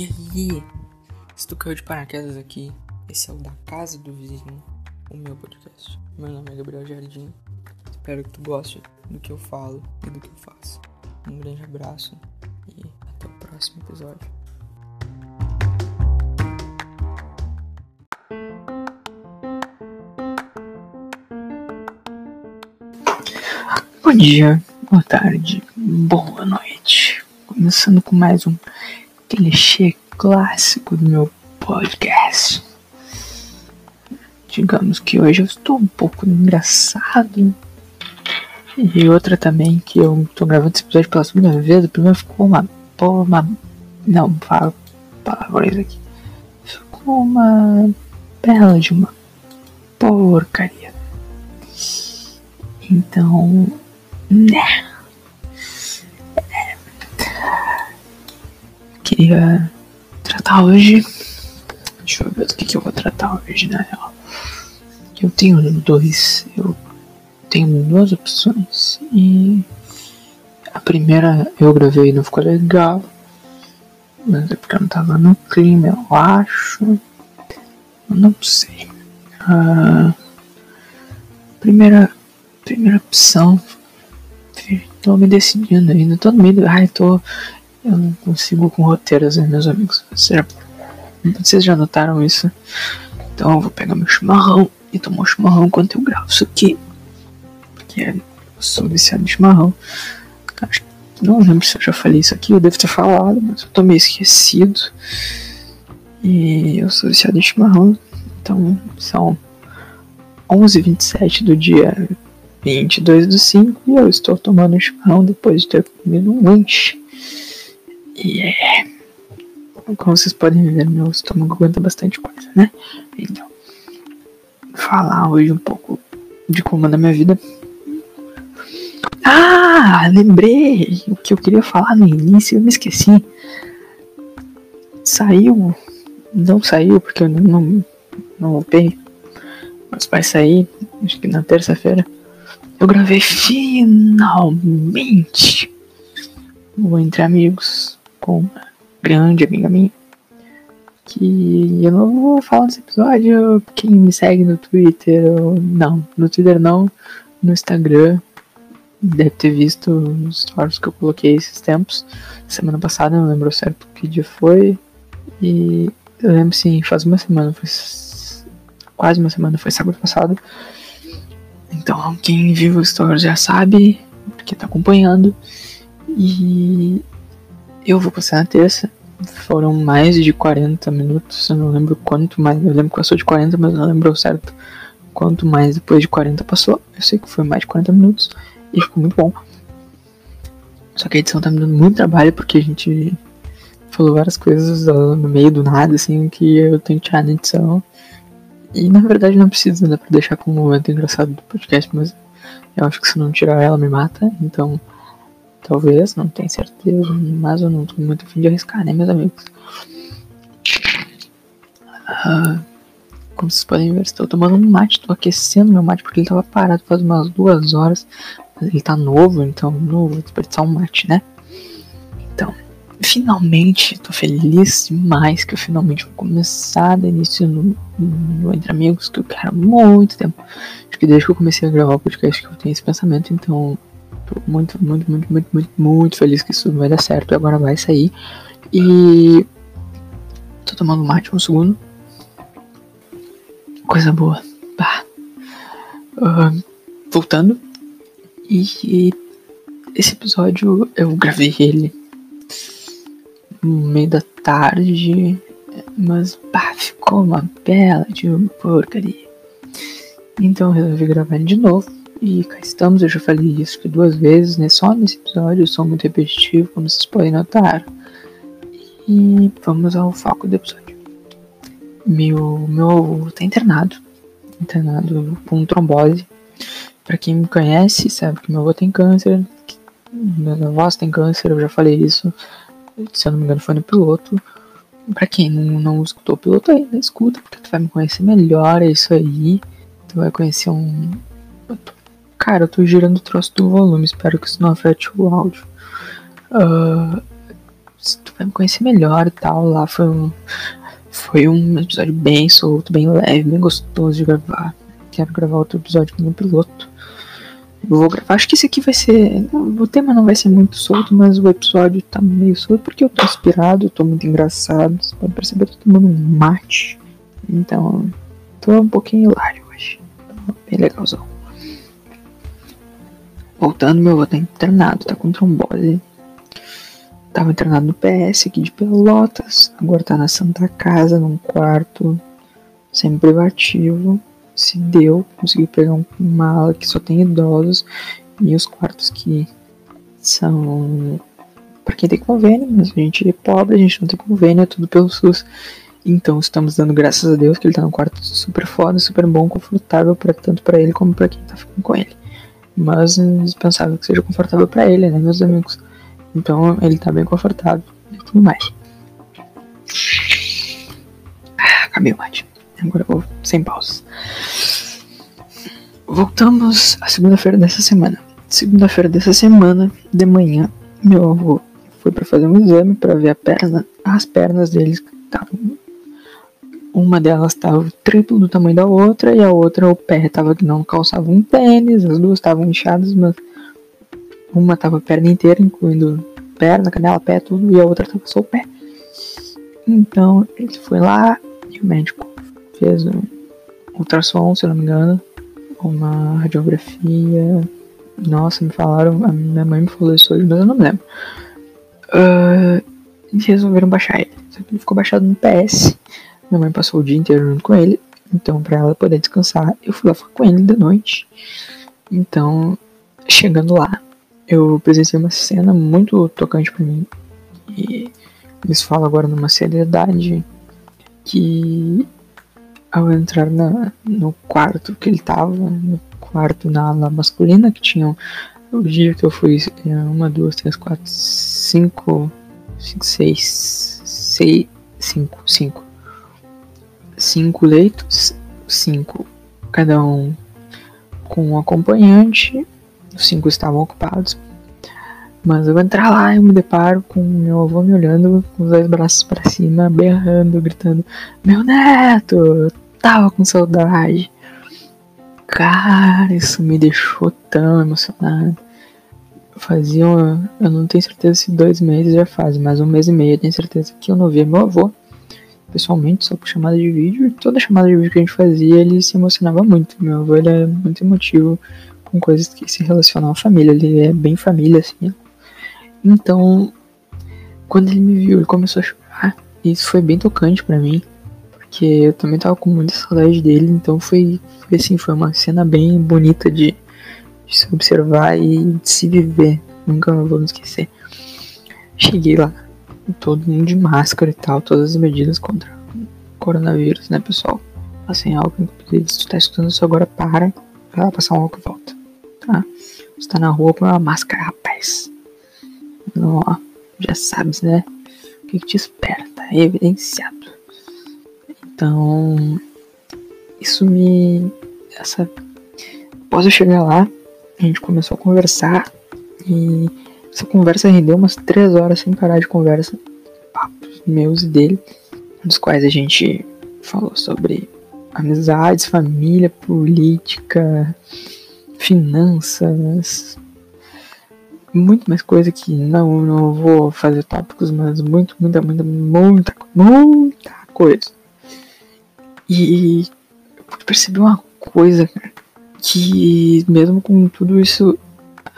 E aí? Se tu caiu de paraquedas aqui, esse é o Da Casa do Vizinho, o meu podcast. Meu nome é Gabriel Jardim. Espero que tu goste do que eu falo e do que eu faço. Um grande abraço e até o próximo episódio. Bom dia, boa tarde, boa noite. Começando com mais um clichê clássico do meu podcast. Digamos que hoje eu estou um pouco engraçado. E outra também que eu tô gravando esse episódio pela segunda vez. O primeiro ficou uma porra, uma. Não, fala palavras aqui. Ficou uma bela de uma porcaria. Então, né. Queria tratar hoje. Deixa eu ver do que, que eu vou tratar hoje, na real. Eu tenho dois. Eu tenho duas opções. E a primeira eu gravei e não ficou legal. Mas é porque eu não tava no clima, eu acho. Eu não sei. A primeira, primeira opção. Tô me decidindo ainda. Tô no meio. Ai, tô. Eu não consigo com roteiros, meus amigos. Já, vocês já notaram isso? Então eu vou pegar meu chimarrão e tomar um chimarrão enquanto eu gravo isso aqui. Porque eu sou viciado em chimarrão. Acho, não lembro se eu já falei isso aqui, eu devo ter falado, mas eu tô meio esquecido. E eu sou viciado em chimarrão. Então são 11h27 do dia 22 do 5 e eu estou tomando chimarrão depois de ter comido um lanche. É. Como vocês podem ver, meu estômago aguenta bastante coisa, né? Então, falar hoje um pouco de como anda minha vida. Ah, lembrei o que eu queria falar no início, eu me esqueci. Saiu, não saiu porque eu não, não, upei, mas vai sair, acho que na terça-feira. Eu gravei finalmente o Entre Amigos com uma grande amiga minha. Que eu não vou falar nesse episódio. Quem me segue no Twitter, não, no Twitter não, no Instagram. Deve ter visto os stories que eu coloquei esses tempos. Semana passada, não lembro certo que dia foi. E eu lembro sim, faz uma semana, foi quase uma semana, foi sábado passado. Então quem viu os stories já sabe, porque tá acompanhando. E eu vou passar na terça. Foram mais de 40 minutos. Eu não lembro quanto mais. Eu lembro que passou de 40, mas não lembro certo quanto mais depois de 40 passou. Eu sei que foi mais de 40 minutos. E ficou muito bom. Só que a edição tá me dando muito trabalho porque a gente falou várias coisas no meio do nada, assim, que eu tenho que tirar na edição. E na verdade não precisa, dá pra deixar como um momento engraçado do podcast, mas eu acho que se não tirar ela me mata, então Talvez, não tenho certeza, mas eu não tô muito afim de arriscar, né, meus amigos? Ah, como vocês podem ver, estou tomando um mate, estou aquecendo meu mate porque ele estava parado faz umas duas horas. Ele tá novo, então não vou desperdiçar um mate, né? Então, finalmente, estou feliz demais que eu finalmente vou começar a início no, no Entre Amigos, que eu quero há muito tempo. Acho que desde que eu comecei a gravar o podcast que eu tenho esse pensamento, então Tô muito, muito, muito, muito, muito, muito feliz que isso vai dar certo e agora vai sair. E. Tô tomando mate um segundo. Coisa boa. Uh, voltando. E, esse episódio eu gravei ele no meio da tarde. Mas bah, ficou uma bela de uma porcaria. Então eu resolvi gravar de novo. E cá estamos, eu já falei isso duas vezes, né? Só nesse episódio, eu sou muito repetitivo, como vocês podem notar. E vamos ao foco do episódio. Meu, meu avô tá internado, internado com trombose. Para quem me conhece, sabe que meu avô tem câncer, meus avós têm câncer, eu já falei isso. Se eu não me engano, foi no piloto. Pra quem não, não escutou o piloto ainda, escuta, porque tu vai me conhecer melhor, é isso aí. Tu vai conhecer um, Cara, eu tô girando o troço do volume, espero que isso não afete o áudio. Uh, tu vai me conhecer melhor e tal. Lá foi um, foi um episódio bem solto, bem leve, bem gostoso de gravar. Quero gravar outro episódio com o piloto. Eu vou gravar, acho que esse aqui vai ser. O tema não vai ser muito solto, mas o episódio tá meio solto porque eu tô inspirado, tô muito engraçado. Você pode perceber que eu tô tomando um mate. Então, tô um pouquinho hilário hoje. Bem legalzão. Voltando, meu avô tá internado, tá com trombose. Tava internado no PS aqui de Pelotas, agora tá na Santa Casa, num quarto semi-privativo se deu, consegui pegar uma ala que só tem idosos e os quartos que são para quem tem convênio, mas a gente é pobre, a gente não tem convênio, é tudo pelo SUS. Então estamos dando graças a Deus que ele tá num quarto super foda, super bom, confortável tanto para ele como para quem tá ficando com ele. Mas é indispensável que seja confortável para ele, né, meus amigos? Então ele tá bem confortável e tudo mais. Ah, acabei o mate. Agora eu vou sem pausas. Voltamos à segunda-feira dessa semana. Segunda-feira dessa semana, de manhã, meu avô foi para fazer um exame para ver a perna. As pernas deles estavam. Uma delas estava triplo do tamanho da outra e a outra o pé estava que não calçava um tênis. As duas estavam inchadas, mas uma estava a perna inteira, incluindo perna, canela, pé, tudo, e a outra estava só o pé. Então ele foi lá e o médico fez um ultrassom, se não me engano, uma radiografia. Nossa, me falaram, a minha mãe me falou isso hoje, mas eu não me lembro. Uh, e resolveram baixar ele. Só que ele ficou baixado no PS. Minha mãe passou o dia inteiro junto com ele. Então, para ela poder descansar, eu fui lá ficar com ele da noite. Então, chegando lá, eu presenciei uma cena muito tocante para mim. E eles falam agora numa seriedade que ao entrar na, no quarto que ele tava, no quarto na ala masculina, que tinham o dia que eu fui é, uma, duas, três, quatro, cinco, cinco, seis, seis, cinco, cinco, cinco leitos, cinco, cada um com um acompanhante, os cinco estavam ocupados. Mas eu vou entrar lá e me deparo com meu avô me olhando com os dois braços para cima, berrando, gritando: Meu neto, tava com saudade. Cara, isso me deixou tão emocionado. Fazia, eu não tenho certeza se dois meses já faz, mas um mês e meio eu tenho certeza que eu não via meu avô pessoalmente, só por chamada de vídeo. E toda chamada de vídeo que a gente fazia, ele se emocionava muito. Meu avô ele é muito emotivo com coisas que se relacionam à família. Ele é bem família, assim. Então, quando ele me viu, ele começou a chorar. E isso foi bem tocante para mim que eu também tava com muita saudade dele, então foi, foi assim, foi uma cena bem bonita de, de se observar e de se viver. Nunca vou esquecer. Cheguei lá, todo mundo de máscara e tal, todas as medidas contra o coronavírus, né, pessoal? Passem álcool, inclusive, se tu tá escutando isso agora, para, vai lá passar um álcool e volta, tá? Você tá na rua com uma máscara, rapaz. Não, ó, já sabes, né? O que, que te espera, tá evidenciado. Então, isso me. Essa. Após eu chegar lá, a gente começou a conversar e essa conversa rendeu umas três horas sem parar de conversa, papos meus e dele, dos quais a gente falou sobre amizades, família, política, finanças, muito mais coisa que não, não vou fazer tópicos, mas muito, muita, muita, muita, muita coisa. E eu percebi uma coisa, cara, que mesmo com tudo isso,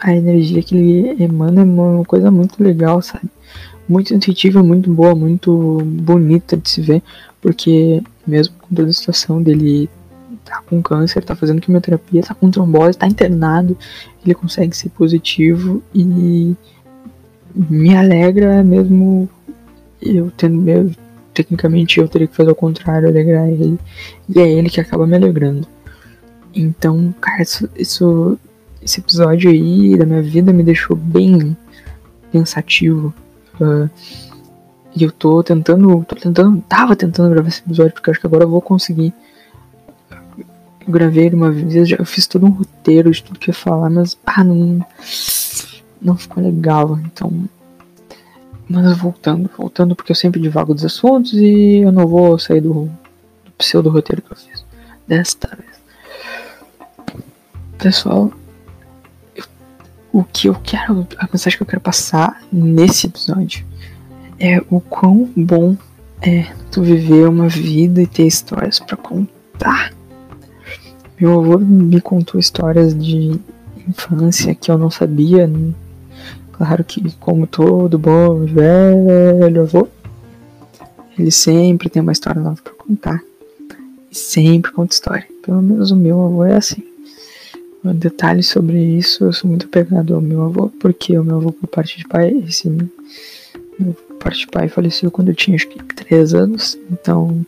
a energia que ele emana é uma coisa muito legal, sabe? Muito intuitiva, muito boa, muito bonita de se ver, porque mesmo com toda a situação dele tá com câncer, tá fazendo quimioterapia, tá com trombose, tá internado, ele consegue ser positivo e me alegra mesmo eu tendo meu tecnicamente eu teria que fazer o contrário, alegrar ele. E é ele que acaba me alegrando. Então, cara, isso, isso, esse episódio aí da minha vida me deixou bem pensativo. Uh, e eu tô tentando, tô tentando, tava tentando gravar esse episódio porque acho que agora eu vou conseguir. Eu gravei ele uma vez, já eu fiz todo um roteiro de tudo que eu ia falar, mas ah, não, não ficou legal. Então, Mas voltando, voltando, porque eu sempre divago dos assuntos e eu não vou sair do, do pseudo roteiro que eu fiz. Desta vez. Pessoal, o que eu quero, a mensagem que eu quero passar nesse episódio é o quão bom é tu viver uma vida e ter histórias para contar. Meu avô me contou histórias de infância que eu não sabia. Claro que, como todo bom velho avô, ele sempre tem uma história nova para contar. E sempre conta história. Pelo menos o meu avô é assim. Um detalhe sobre isso, eu sou muito apegado ao meu avô, porque o meu avô, por parte de pai, esse meu parte de pai faleceu quando eu tinha acho que 3 anos, então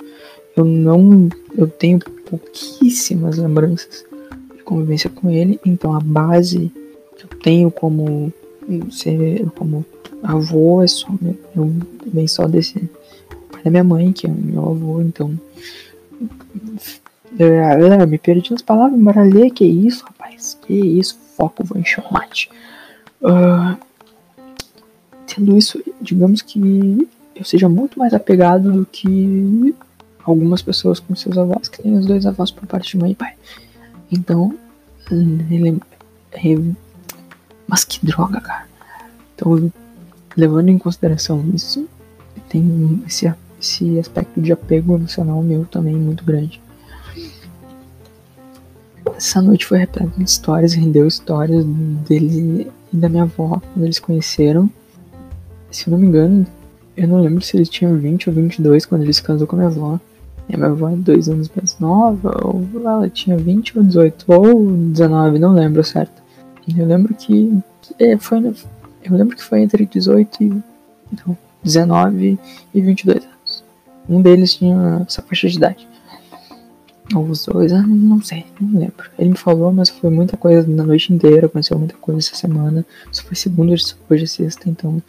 eu não. Eu tenho pouquíssimas lembranças de convivência com ele, então a base que eu tenho como ser como avô é só eu, vem só desse pai da minha mãe, que é meu avô, então. Eu, eu me perdi nas palavras, embaralhei, que isso, rapaz, que isso, foco, vou encher o mate. Uh, tendo isso, digamos que eu seja muito mais apegado do que algumas pessoas com seus avós, que têm os dois avós por parte de mãe e pai. Então, ele, ele, mas que droga, cara. Então, levando em consideração isso, tem esse, esse aspecto de apego emocional meu também muito grande. Essa noite foi repleta de histórias, rendeu histórias dele e da minha avó, quando eles conheceram se eu não me engano, eu não lembro se ele tinha 20 ou 22 quando ele se casou com a minha avó. E a minha avó é dois anos mais nova, ou ela tinha 20 ou 18, ou 19, não lembro certo. Eu lembro que, é, foi, eu lembro que foi entre 18 e então, 19 e 22 anos. Um deles tinha essa faixa de idade. Ou os dois, ah, não sei, não lembro. Ele me falou, mas foi muita coisa na noite inteira, aconteceu muita coisa essa semana. Isso foi segunda, hoje é sexta, então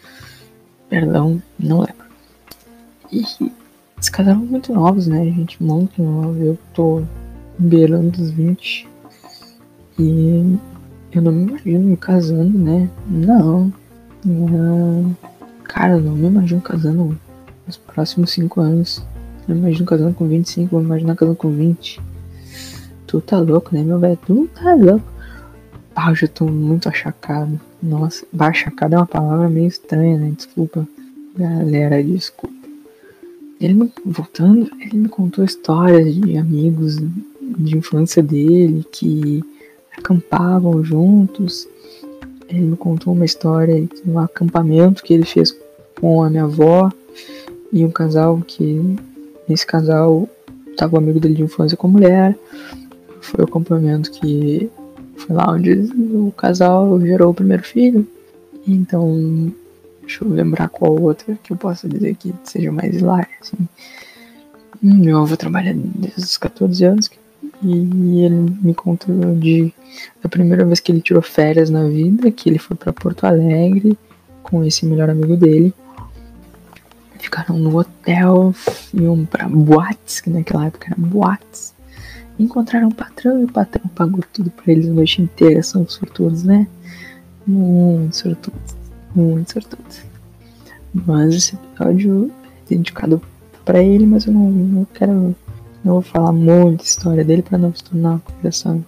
Perdão, não lembro. E eles casaram muito novos, né, gente? Muito novos. Eu tô beirando os 20. E eu não me imagino me casando, né? Não. não. Cara, eu não me imagino casando nos próximos 5 anos. Eu imagino casando com 25, vou imaginar casando com 20. Tu tá louco, né, meu velho? Tu tá louco. Ah, eu já tô muito achacado. Nossa, achacado é uma palavra meio estranha, né? Desculpa, galera, desculpa. Ele me, voltando, ele me contou histórias de amigos de infância dele que acampavam juntos. Ele me contou uma história de um acampamento que ele fez com a minha avó e um casal que nesse casal estava um amigo dele de infância com a mulher. Foi o acampamento que foi lá onde o casal gerou o primeiro filho. Então, deixa eu lembrar qual outra que eu posso dizer que seja mais hilária, assim. Meu avô trabalha desde os 14 anos e ele me contou de a primeira vez que ele tirou férias na vida, que ele foi para Porto Alegre com esse melhor amigo dele. Ficaram no hotel, iam para boates, que naquela época era boates. Encontraram um patrão e o patrão pagou tudo pra eles a noite inteira. São sortudos, né? Muito sortudos. Muito sortudos. Mas esse episódio é dedicado para ele, mas eu não, não quero. Não vou falar muito história dele para não se tornar uma conversação.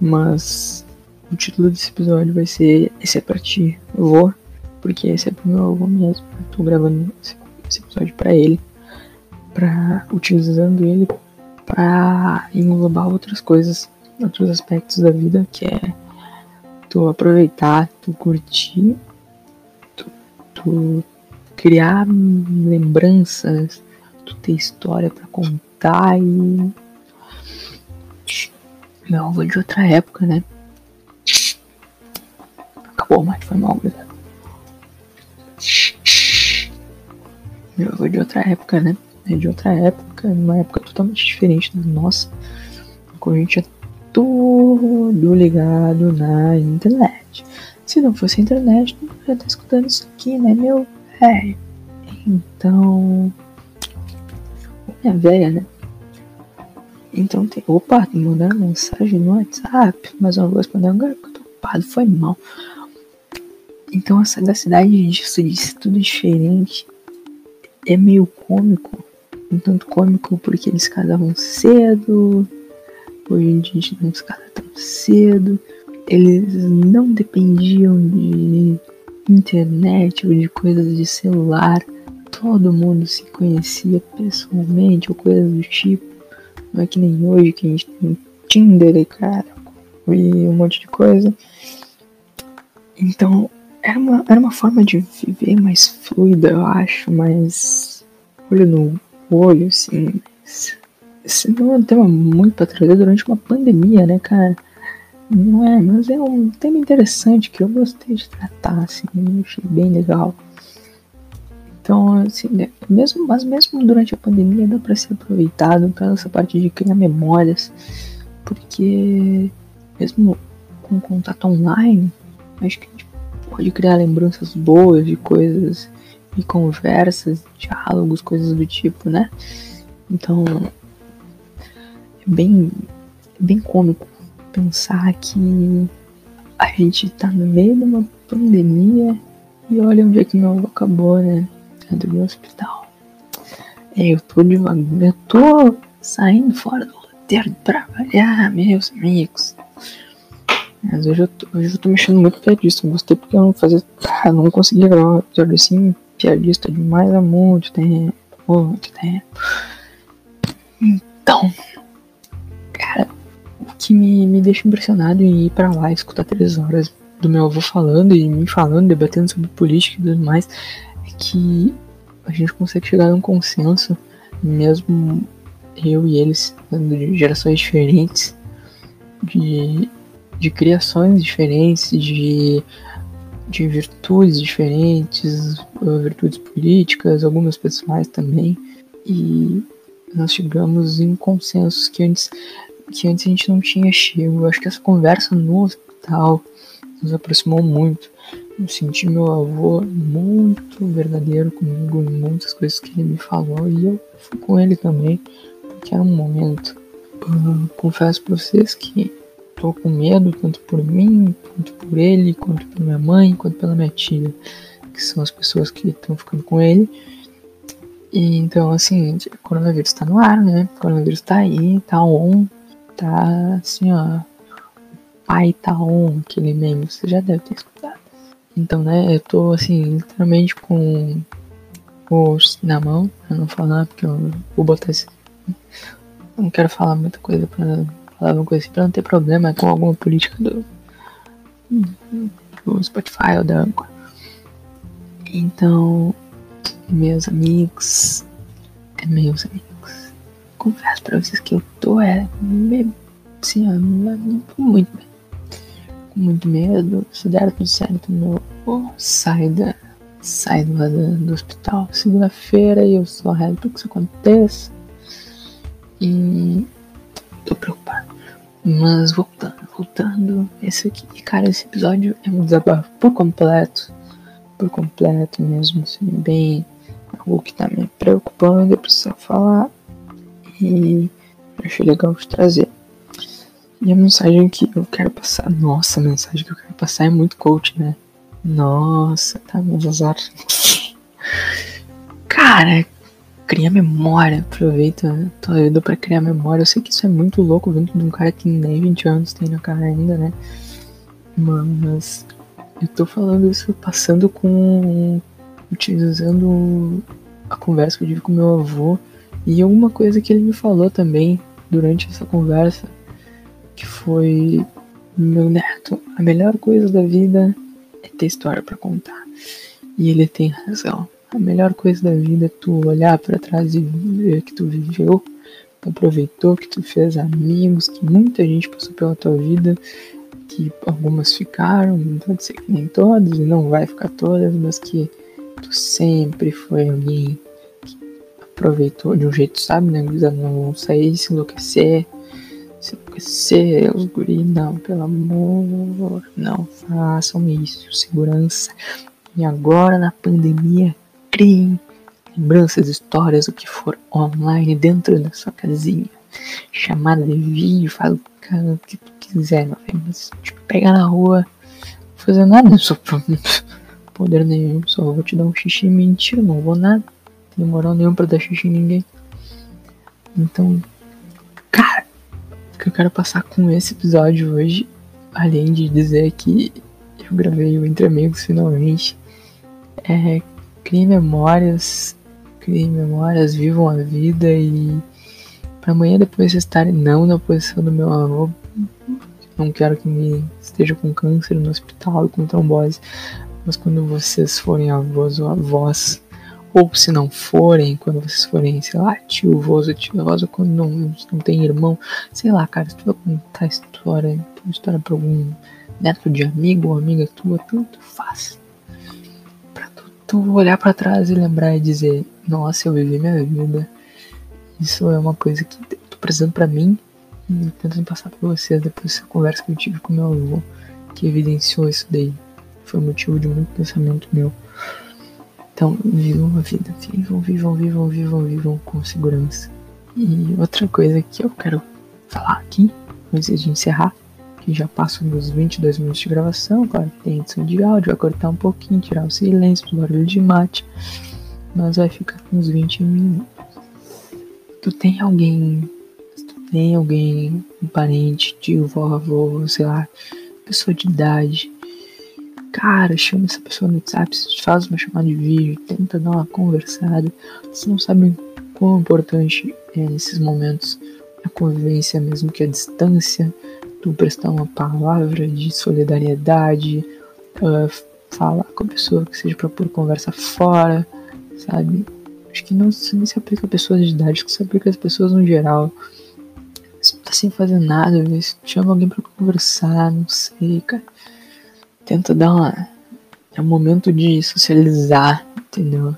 Mas o título desse episódio vai ser Esse é pra ti, avô. Porque esse é pro meu avô mesmo. Eu tô gravando esse, esse episódio para ele. Pra, utilizando ele para englobar outras coisas, outros aspectos da vida, que é tu aproveitar, tu curtir, tu, tu criar lembranças, tu ter história para contar e meu avô de outra época, né? Acabou, mas foi mal, obrigado. Avô de outra época, né? É de outra época, uma época totalmente diferente da nossa. A gente é tudo ligado na internet. Se não fosse a internet, não ia estar escutando isso aqui, né, meu velho? Então. Minha velha, né? Então tem. Opa, mandando mensagem no WhatsApp, mas eu não vou responder agora porque eu tô ocupado, foi mal. Então a sagacidade disso, de ser tudo diferente, é meio cômico. Um tanto cômico porque eles casavam cedo, hoje em dia a gente não se casa tão cedo. Eles não dependiam de internet ou de coisas de celular. Todo mundo se conhecia pessoalmente ou coisas do tipo. Não é que nem hoje que a gente tem Tinder e cara e um monte de coisa. Então era uma, era uma forma de viver mais fluida, eu acho, mais olho no olho, assim. Esse não é um tema muito pra trazer durante uma pandemia, né, cara? Não é, mas é um tema interessante que eu gostei de tratar, assim, eu achei bem legal. Então, assim, né, mesmo, mas mesmo durante a pandemia dá para ser aproveitado para essa parte de criar memórias, porque mesmo com contato online, acho que a gente pode criar lembranças boas de coisas, de conversas, diálogos, coisas do tipo, né? Então, é bem, é bem cômico pensar que a gente tá no meio de uma pandemia e olha onde é que meu avô acabou, né? Dentro do hospital. É, eu tô devagar, eu tô saindo fora do roteiro de trabalhar, meus amigos. Mas hoje eu tô, hoje eu tô mexendo muito piadista. Eu gostei porque eu não fazia. Ah, não conseguia gravar episódio assim, piadista demais há muito tempo. Muito tempo. Então, cara, o que me, me deixa impressionado em ir pra lá e escutar três horas do meu avô falando e me falando, debatendo sobre política e tudo mais, é que a gente consegue chegar a um consenso, mesmo eu e eles, de gerações diferentes, de, de criações diferentes, de, de virtudes diferentes, virtudes políticas, algumas pessoais também, e nós chegamos em consensos que antes que antes a gente não tinha chego. Eu acho que essa conversa no hospital nos aproximou muito. Eu senti meu avô muito verdadeiro comigo muitas coisas que ele me falou e eu fui com ele também, porque era um momento. Uh, confesso pra vocês que tô com medo tanto por mim, quanto por ele, quanto por minha mãe, quanto pela minha tia, que são as pessoas que estão ficando com ele. E então, assim, o coronavírus tá no ar, né? O coronavírus tá aí, tá on, tá assim, ó. Pai tá on, aquele meme, você já deve ter escutado. Então, né, eu tô assim, literalmente com o na mão, eu não falar porque eu vou botar esse. Não quero falar muita coisa pra falar alguma coisa assim, pra não ter problema com alguma política do, do Spotify ou da Anchor. Então, meus amigos, meus amigos confesso pra vocês que eu tô é, assim, ó, muito bem. Com muito medo. Se der tudo certo, meu. Oh, sai da. Sai do, do hospital segunda-feira e eu só rezo pra que isso aconteça. E tô preocupado. Mas voltando, voltando, esse aqui, cara, esse episódio é um desabafo por completo. Por completo mesmo, assim, bem algo que tá me preocupando, eu preciso falar e achei legal de trazer. E a mensagem que eu quero passar, nossa, a mensagem que eu quero passar é muito coach, né? Nossa, tá, meus azar. Cara, cria memória, aproveita tua vida pra criar memória. Eu sei que isso é muito louco vindo de um cara que nem 20 anos tem na cara ainda, né? Mas eu tô falando isso passando com. utilizando a conversa que eu tive com meu avô e uma coisa que ele me falou também durante essa conversa, que foi: Meu neto, a melhor coisa da vida é ter história para contar. E ele tem razão. A melhor coisa da vida é tu olhar para trás e ver que tu viveu, tu aproveitou, que tu fez amigos, que muita gente passou pela tua vida, que algumas ficaram, pode ser que nem todas, e não vai ficar todas, mas que tu sempre foi alguém aproveitou de um jeito, sabe, né? Não sair se enlouquecer. Se enlouquecer, os guri, não, pelo amor, não façam isso, segurança. E agora na pandemia, criem lembranças, histórias, o que for online dentro da sua casinha. Chamada de vídeo, fala o que tu quiser, meu filho. Mas, tipo, pegar na rua, fazer nada, só poder nenhum, só vou te dar um xixi. Mentira, não vou nada. Não tenho moral nenhum pra dar xixi em ninguém. Então, cara, o que eu quero passar com esse episódio hoje, além de dizer que eu gravei o Entre Amigos finalmente, é criem memórias, criem memórias, vivam a vida e para amanhã depois vocês estarem não na posição do meu avô. Não quero que me esteja com câncer no hospital com trombose. Mas quando vocês forem avós ou avós, ou se não forem, quando vocês forem, sei lá, tio, ou tio, ou quando não, não tem irmão, sei lá, cara, se tu vai contar história, história pra algum neto de amigo ou amiga tua, tanto faz. Tu, olhar para trás e lembrar e dizer, nossa, eu vivi minha vida isso é uma coisa que tô precisando para mim e tentando passar para vocês depois dessa conversa que eu tive com meu avô, que evidenciou isso daí. Foi motivo de muito pensamento meu. Então, vivam a vida, vivam, vivam, vivam, vivam, vivam com segurança. E outra coisa que eu quero falar aqui, antes de encerrar, que já passam dos 22 minutos de gravação, claro que tem edição de áudio, vai cortar um pouquinho, tirar o silêncio, o barulho de mate, mas vai ficar com uns 20 minutos tu tem alguém, tu tem alguém, um parente, tio, vó, avô, sei lá, pessoa de idade, cara, chama essa pessoa no WhatsApp, faz uma chamada de vídeo, tenta dar uma conversada. Vocês não sabem quão importante é nesses momentos a convivência, mesmo que a distância, tu prestar uma palavra de solidariedade, uh, falar com a pessoa que seja para pôr conversa fora, sabe? Acho que não, se aplica a pessoas de idade, acho que se aplica às pessoas no geral. Se tá sem fazer nada, chama alguém pra conversar, não sei, cara. Tenta dar uma. É um momento de socializar, entendeu?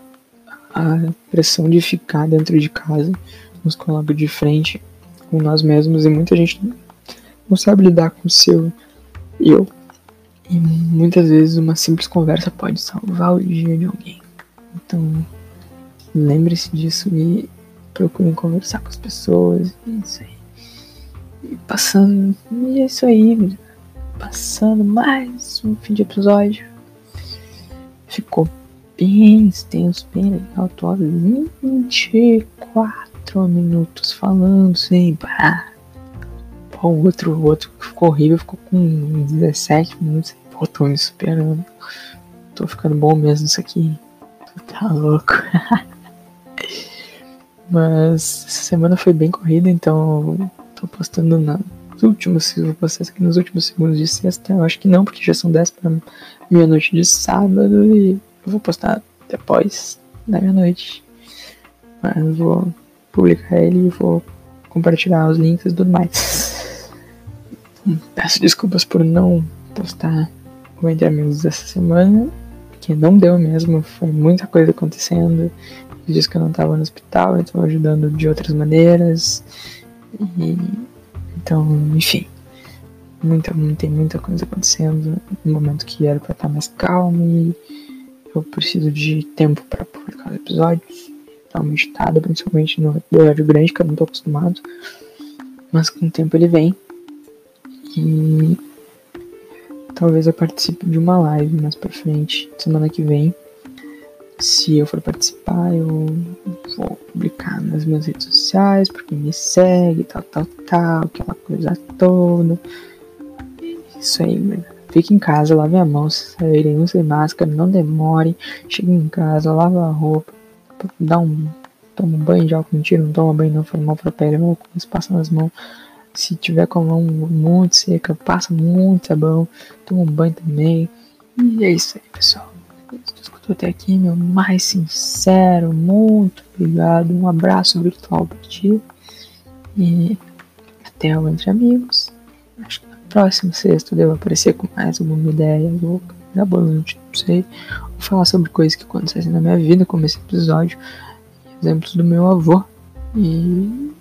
A pressão de ficar dentro de casa nos coloca de frente com nós mesmos e muita gente não sabe lidar com o seu eu. E muitas vezes uma simples conversa pode salvar o dia de alguém. Então, Lembre-se disso e procurem conversar com as pessoas. É isso aí. E passando. E é isso aí. Passando mais um fim de episódio. Ficou bem extenso, bem legal. Tô 24 minutos falando sem parar. O outro, o outro que ficou horrível ficou com 17 minutos. Pô, tô me superando. Tô ficando bom mesmo isso aqui. Tá louco. Mas essa semana foi bem corrida, então tô postando nas últimos, vou postar aqui nos últimos segundos de sexta. Eu acho que não, porque já são 10 para meia-noite de sábado e eu vou postar depois da meia-noite. Mas vou publicar ele e vou compartilhar os links e tudo mais. Peço desculpas por não postar o Entre Amigos dessa semana, que não deu mesmo, foi muita coisa acontecendo disse que eu não estava no hospital, então ajudando de outras maneiras. E, então, enfim, muita, tem muita coisa acontecendo no momento que era para estar mais calmo e eu preciso de tempo para publicar os episódios. Dar uma editada, principalmente no episódio grande, que eu não tô acostumado. Mas com o tempo ele vem. E talvez eu participe de uma live mais pra frente, semana que vem se eu for participar, eu vou publicar nas minhas redes sociais, porque me segue, tal, tal, tal, aquela coisa toda. Isso aí, mano. Fique em casa, lave a mão, se saírem, use máscara, não demore. Chegue em casa, lava a roupa, dá um. Toma um banho de álcool, mentira, não toma banho não, foi mal pra pele, não, passa nas mãos. Se tiver com a mão muito seca, passa muito sabão, toma um banho também. E é isso aí, pessoal escutou até aqui, meu mais sincero, muito obrigado. Um abraço virtual para ti. E até o Entre Amigos. Acho que na próxima sexta eu devo aparecer com mais alguma ideia louca, mirabolante, não sei. Vou falar sobre coisas que acontecem na minha vida, como esse episódio. Exemplos do meu avô. E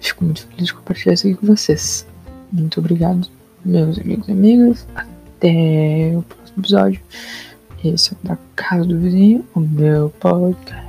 fico muito feliz de compartilhar isso aqui com vocês. Muito obrigado, meus amigos e amigas. Até o próximo episódio. Esse é o da casa do vizinho, o meu podcast.